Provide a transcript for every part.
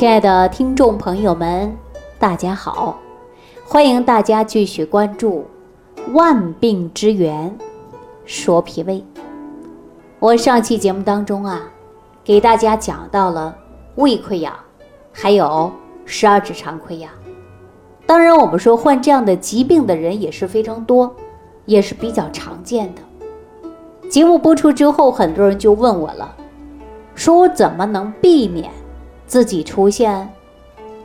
亲爱的听众朋友们，大家好，欢迎大家继续关注《万病之源说脾胃》。我上期节目当中啊，给大家讲到了胃溃疡，还有十二指肠溃疡。当然，我们说患这样的疾病的人也是非常多，也是比较常见的。节目播出之后，很多人就问我了，说我怎么能避免自己出现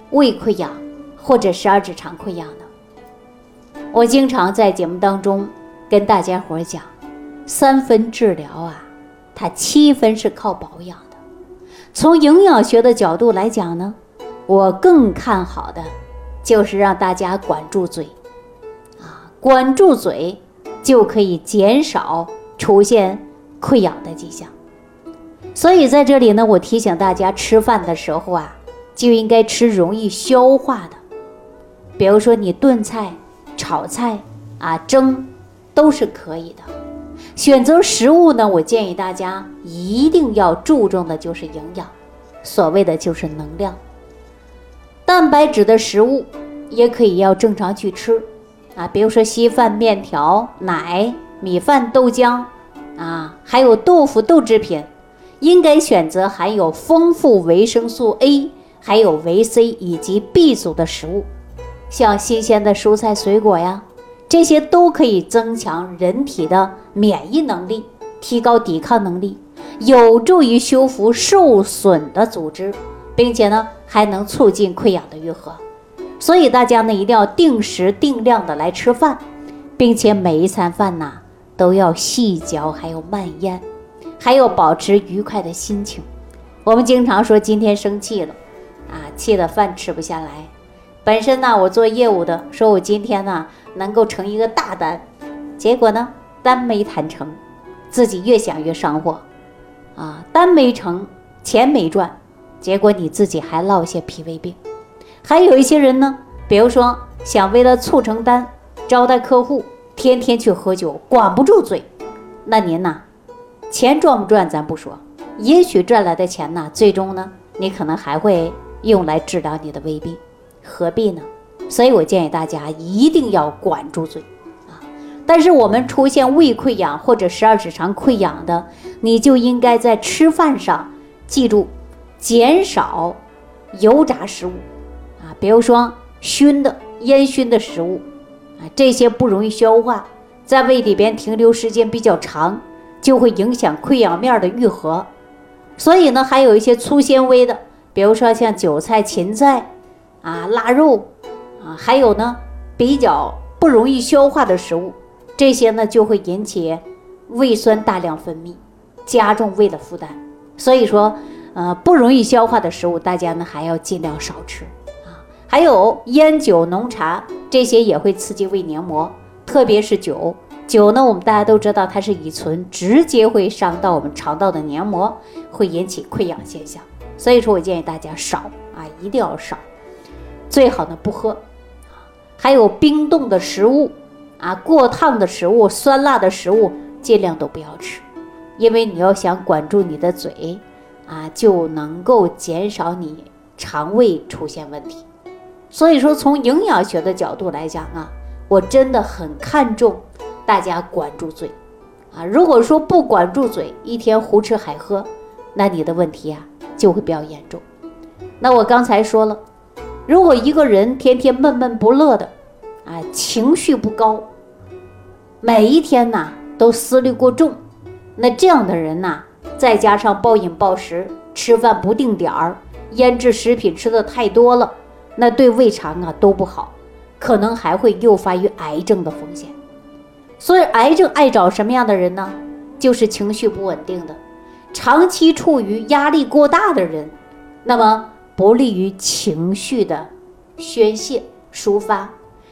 胃溃疡或者十二指肠溃疡呢？我经常在节目当中跟大家伙讲，三分治疗啊，它七分是靠保养的。从营养学的角度来讲呢，我更看好的就是让大家管住嘴，啊，管住嘴就可以减少。出现溃疡的迹象，所以在这里呢，我提醒大家，吃饭的时候啊，就应该吃容易消化的，比如说你炖菜、炒菜啊、蒸，都是可以的。选择食物呢，我建议大家一定要注重的就是营养，所谓的就是能量。蛋白质的食物也可以要正常去吃啊，比如说稀饭、面条、奶。米饭、豆浆，啊，还有豆腐、豆制品，应该选择含有丰富维生素 A、还有维 C 以及 B 族的食物，像新鲜的蔬菜、水果呀，这些都可以增强人体的免疫能力，提高抵抗能力，有助于修复受损的组织，并且呢，还能促进溃疡的愈合。所以大家呢，一定要定时定量的来吃饭，并且每一餐饭呐。都要细嚼，还有慢咽，还有保持愉快的心情。我们经常说今天生气了，啊，气得饭吃不下来。本身呢，我做业务的，说我今天呢能够成一个大单，结果呢单没谈成，自己越想越上火，啊，单没成，钱没赚，结果你自己还落下脾胃病。还有一些人呢，比如说想为了促成单，招待客户。天天去喝酒，管不住嘴，那您呢？钱赚不赚咱不说，也许赚来的钱呢，最终呢，你可能还会用来治疗你的胃病，何必呢？所以我建议大家一定要管住嘴啊！但是我们出现胃溃疡或者十二指肠溃疡的，你就应该在吃饭上记住减少油炸食物啊，比如说熏的、烟熏的食物。啊，这些不容易消化，在胃里边停留时间比较长，就会影响溃疡面的愈合。所以呢，还有一些粗纤维的，比如说像韭菜、芹菜，啊，腊肉，啊，还有呢比较不容易消化的食物，这些呢就会引起胃酸大量分泌，加重胃的负担。所以说，呃，不容易消化的食物，大家呢还要尽量少吃啊。还有烟酒浓茶，这些也会刺激胃黏膜，特别是酒。酒呢，我们大家都知道它是乙醇，直接会伤到我们肠道的黏膜，会引起溃疡现象。所以说我建议大家少啊，一定要少，最好呢不喝。还有冰冻的食物啊，过烫的食物、酸辣的食物，尽量都不要吃，因为你要想管住你的嘴啊，就能够减少你肠胃出现问题。所以说，从营养学的角度来讲啊，我真的很看重大家管住嘴啊。如果说不管住嘴，一天胡吃海喝，那你的问题啊就会比较严重。那我刚才说了，如果一个人天天闷闷不乐的啊，情绪不高，每一天呐都思虑过重，那这样的人呐，再加上暴饮暴食，吃饭不定点儿，腌制食品吃的太多了。那对胃肠啊都不好，可能还会诱发于癌症的风险。所以，癌症爱找什么样的人呢？就是情绪不稳定的，长期处于压力过大的人，那么不利于情绪的宣泄抒发。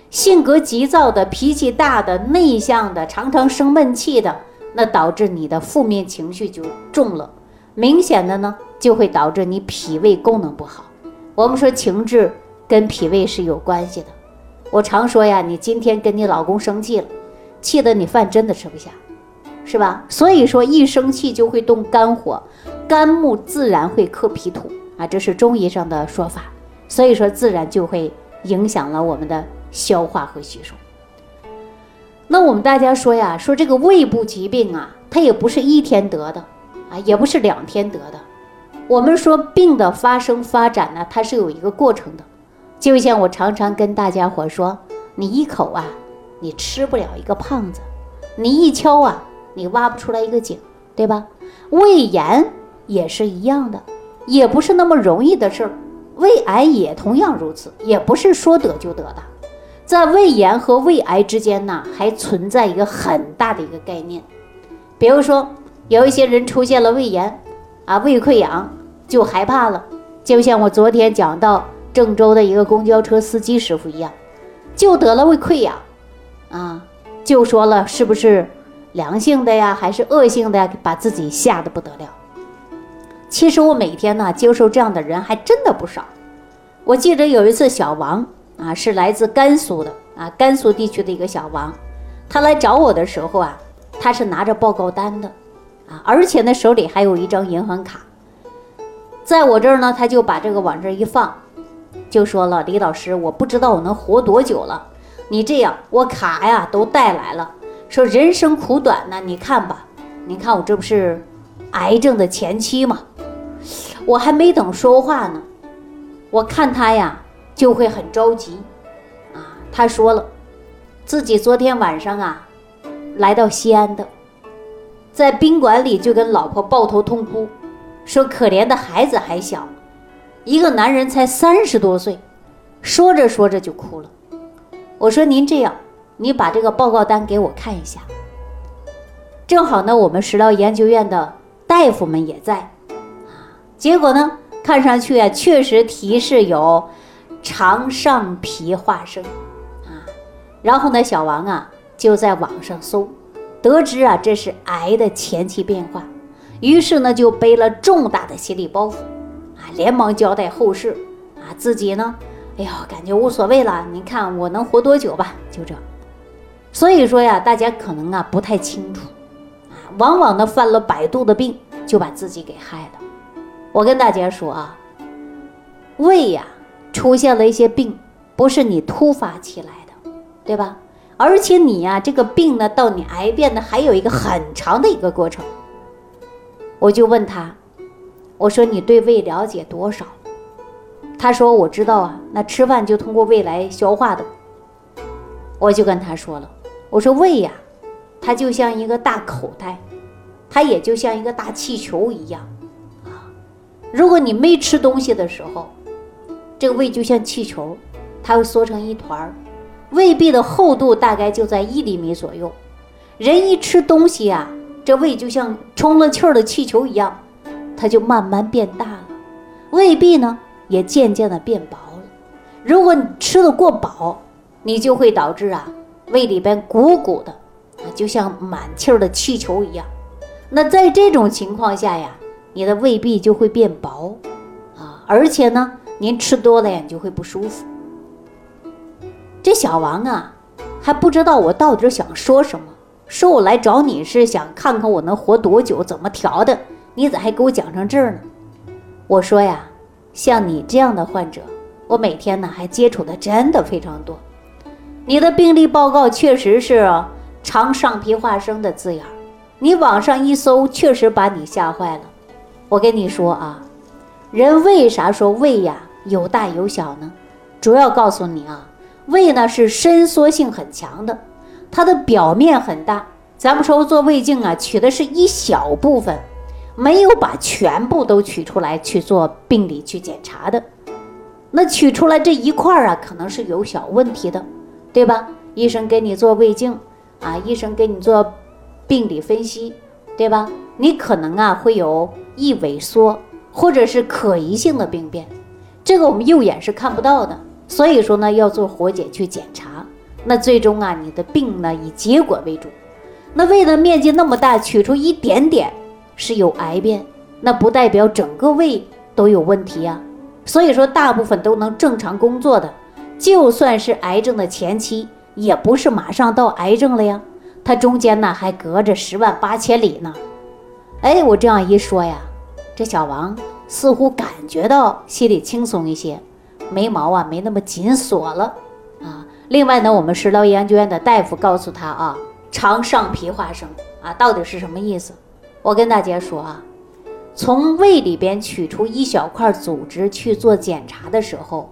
性格急躁的、脾气大的、内向的、常常生闷气的，那导致你的负面情绪就重了。明显的呢，就会导致你脾胃功能不好。我们说情志。跟脾胃是有关系的。我常说呀，你今天跟你老公生气了，气得你饭真的吃不下，是吧？所以说一生气就会动肝火，肝木自然会克脾土，啊，这是中医上的说法，所以说自然就会影响了我们的消化和吸收。那我们大家说呀，说这个胃部疾病啊，它也不是一天得的啊，也不是两天得的。我们说病的发生发展呢，它是有一个过程的。就像我常常跟大家伙说，你一口啊，你吃不了一个胖子；你一敲啊，你挖不出来一个井，对吧？胃炎也是一样的，也不是那么容易的事儿。胃癌也同样如此，也不是说得就得的。在胃炎和胃癌之间呢，还存在一个很大的一个概念。比如说，有一些人出现了胃炎，啊，胃溃疡就害怕了，就像我昨天讲到郑州的一个公交车司机师傅一样，就得了胃溃疡，啊，就说了是不是良性的呀，还是恶性的呀？把自己吓得不得了。其实我每天呢接受这样的人还真的不少。我记得有一次小王。啊，是来自甘肃的啊，甘肃地区的一个小王，他来找我的时候啊，他是拿着报告单的，啊，而且呢手里还有一张银行卡，在我这儿呢，他就把这个往这一放，就说了：“李老师，我不知道我能活多久了，你这样，我卡呀都带来了，说人生苦短呢，你看吧，你看我这不是癌症的前期吗？我还没等说话呢，我看他呀。”就会很着急，啊，他说了，自己昨天晚上啊，来到西安的，在宾馆里就跟老婆抱头痛哭，说可怜的孩子还小，一个男人才三十多岁，说着说着就哭了。我说您这样，你把这个报告单给我看一下。正好呢，我们食疗研究院的大夫们也在，啊，结果呢，看上去啊，确实提示有。肠上皮化生，啊，然后呢，小王啊就在网上搜，得知啊这是癌的前期变化，于是呢就背了重大的心理包袱，啊，连忙交代后事，啊，自己呢，哎呦，感觉无所谓了，你看我能活多久吧，就这。所以说呀，大家可能啊不太清楚，啊，往往呢犯了百度的病，就把自己给害了。我跟大家说啊，胃呀。出现了一些病，不是你突发起来的，对吧？而且你呀，这个病呢，到你癌变呢还有一个很长的一个过程。我就问他，我说你对胃了解多少？他说我知道啊，那吃饭就通过胃来消化的。我就跟他说了，我说胃呀，它就像一个大口袋，它也就像一个大气球一样啊。如果你没吃东西的时候，这个胃就像气球，它会缩成一团儿，胃壁的厚度大概就在一厘米左右。人一吃东西啊，这胃就像充了气儿的气球一样，它就慢慢变大了，胃壁呢也渐渐的变薄了。如果你吃的过饱，你就会导致啊胃里边鼓鼓的，啊就像满气儿的气球一样。那在这种情况下呀，你的胃壁就会变薄，啊，而且呢。您吃多了呀，你就会不舒服。这小王啊，还不知道我到底想说什么，说我来找你是想看看我能活多久，怎么调的？你咋还给我讲成这儿呢？我说呀，像你这样的患者，我每天呢还接触的真的非常多。你的病例报告确实是肠上皮化生的字眼，你网上一搜，确实把你吓坏了。我跟你说啊，人为啥说胃呀？有大有小呢，主要告诉你啊，胃呢是伸缩性很强的，它的表面很大。咱们说做胃镜啊，取的是一小部分，没有把全部都取出来去做病理去检查的。那取出来这一块儿啊，可能是有小问题的，对吧？医生给你做胃镜啊，医生给你做病理分析，对吧？你可能啊会有易萎缩或者是可疑性的病变。这个我们右眼是看不到的，所以说呢，要做活检去检查。那最终啊，你的病呢以结果为主。那胃的面积那么大，取出一点点是有癌变，那不代表整个胃都有问题呀。所以说，大部分都能正常工作的，就算是癌症的前期，也不是马上到癌症了呀。它中间呢还隔着十万八千里呢。哎，我这样一说呀，这小王。似乎感觉到心里轻松一些，眉毛啊没那么紧锁了啊。另外呢，我们食疗研究院的大夫告诉他啊，肠上皮化生啊，到底是什么意思？我跟大家说啊，从胃里边取出一小块组织去做检查的时候，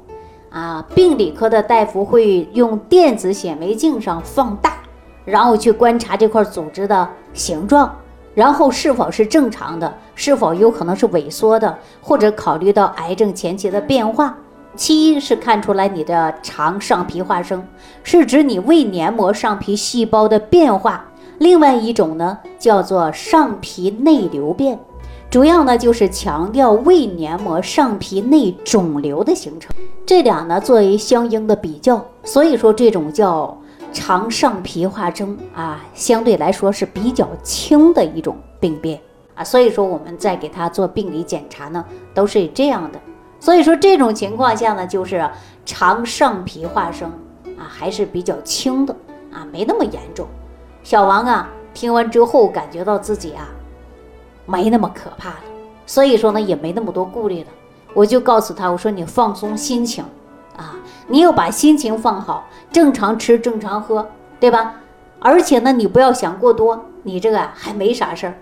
啊，病理科的大夫会用电子显微镜上放大，然后去观察这块组织的形状，然后是否是正常的，是否有可能是萎缩的，或者考虑到癌症前期的变化。其一是看出来你的肠上皮化生，是指你胃黏膜上皮细胞的变化；另外一种呢叫做上皮内瘤变，主要呢就是强调胃黏膜上皮内肿瘤的形成。这俩呢作为相应的比较，所以说这种叫肠上皮化生啊，相对来说是比较轻的一种病变啊。所以说我们在给他做病理检查呢，都是这样的。所以说这种情况下呢，就是肠上皮化生啊，还是比较轻的啊，没那么严重。小王啊，听完之后感觉到自己啊，没那么可怕了，所以说呢，也没那么多顾虑了。我就告诉他，我说你放松心情啊，你要把心情放好，正常吃，正常喝，对吧？而且呢，你不要想过多，你这个还没啥事儿。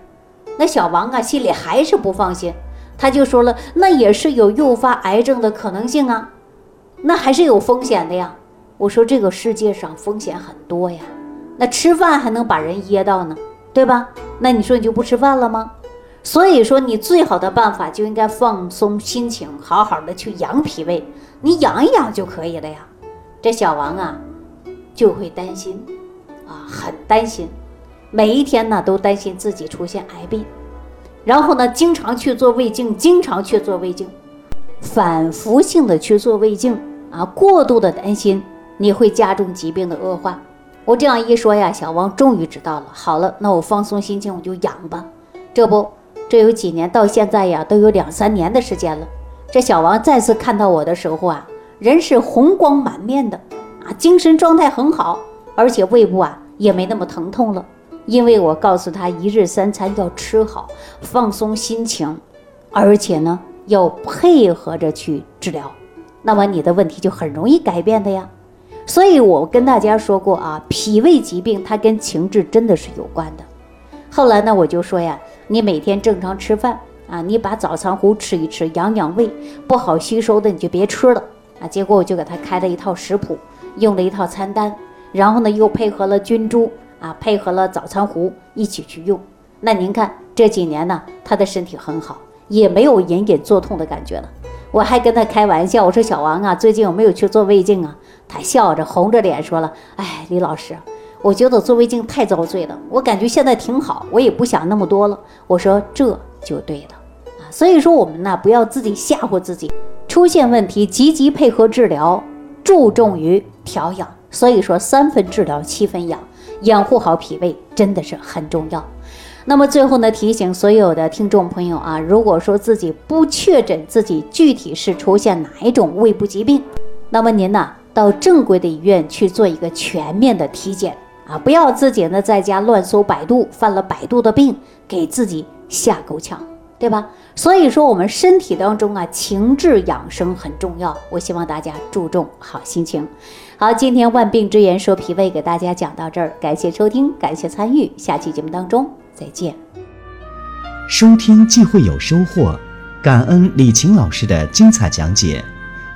那小王啊，心里还是不放心。他就说了，那也是有诱发癌症的可能性啊，那还是有风险的呀。我说这个世界上风险很多呀，那吃饭还能把人噎到呢，对吧？那你说你就不吃饭了吗？所以说你最好的办法就应该放松心情，好好的去养脾胃，你养一养就可以了呀。这小王啊，就会担心啊，很担心，每一天呢都担心自己出现癌病。然后呢，经常去做胃镜，经常去做胃镜，反复性的去做胃镜啊，过度的担心你会加重疾病的恶化。我这样一说呀，小王终于知道了。好了，那我放松心情，我就养吧。这不，这有几年到现在呀，都有两三年的时间了。这小王再次看到我的时候啊，人是红光满面的啊，精神状态很好，而且胃部啊也没那么疼痛了。因为我告诉他，一日三餐要吃好，放松心情，而且呢要配合着去治疗，那么你的问题就很容易改变的呀。所以我跟大家说过啊，脾胃疾病它跟情志真的是有关的。后来呢，我就说呀，你每天正常吃饭啊，你把早餐糊吃一吃，养养胃，不好吸收的你就别吃了啊。结果我就给他开了一套食谱，用了一套餐单，然后呢又配合了菌株。啊，配合了早餐糊一起去用，那您看这几年呢，他的身体很好，也没有隐隐作痛的感觉了。我还跟他开玩笑，我说小王啊，最近有没有去做胃镜啊？他笑着红着脸说了，哎，李老师，我觉得做胃镜太遭罪了，我感觉现在挺好，我也不想那么多了。我说这就对了啊，所以说我们呢，不要自己吓唬自己，出现问题积极配合治疗，注重于调养。所以说三分治疗，七分养。养护好脾胃真的是很重要。那么最后呢，提醒所有的听众朋友啊，如果说自己不确诊自己具体是出现哪一种胃部疾病，那么您呢到正规的医院去做一个全面的体检啊，不要自己呢在家乱搜百度，犯了百度的病，给自己吓够呛。对吧？所以说我们身体当中啊，情志养生很重要。我希望大家注重好心情。好，今天万病之源说脾胃给大家讲到这儿，感谢收听，感谢参与，下期节目当中再见。收听既会有收获，感恩李晴老师的精彩讲解。